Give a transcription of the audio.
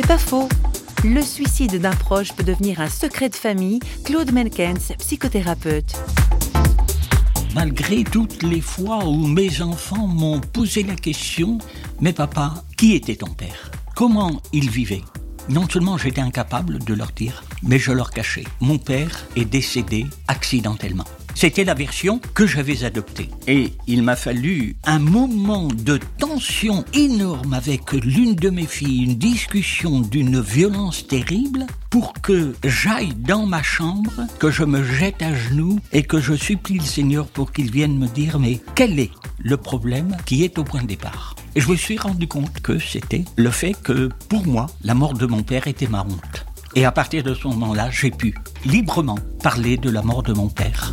C'est pas faux. Le suicide d'un proche peut devenir un secret de famille. Claude Menkens, psychothérapeute. Malgré toutes les fois où mes enfants m'ont posé la question, mais papa, qui était ton père? Comment il vivait Non seulement j'étais incapable de leur dire, mais je leur cachais. Mon père est décédé accidentellement. C'était la version que j'avais adoptée. Et il m'a fallu un moment de tension énorme avec l'une de mes filles, une discussion d'une violence terrible, pour que j'aille dans ma chambre, que je me jette à genoux et que je supplie le Seigneur pour qu'il vienne me dire mais quel est le problème qui est au point de départ? Et je me suis rendu compte que c'était le fait que pour moi, la mort de mon père était ma honte. Et à partir de ce moment-là, j'ai pu librement parler de la mort de mon père.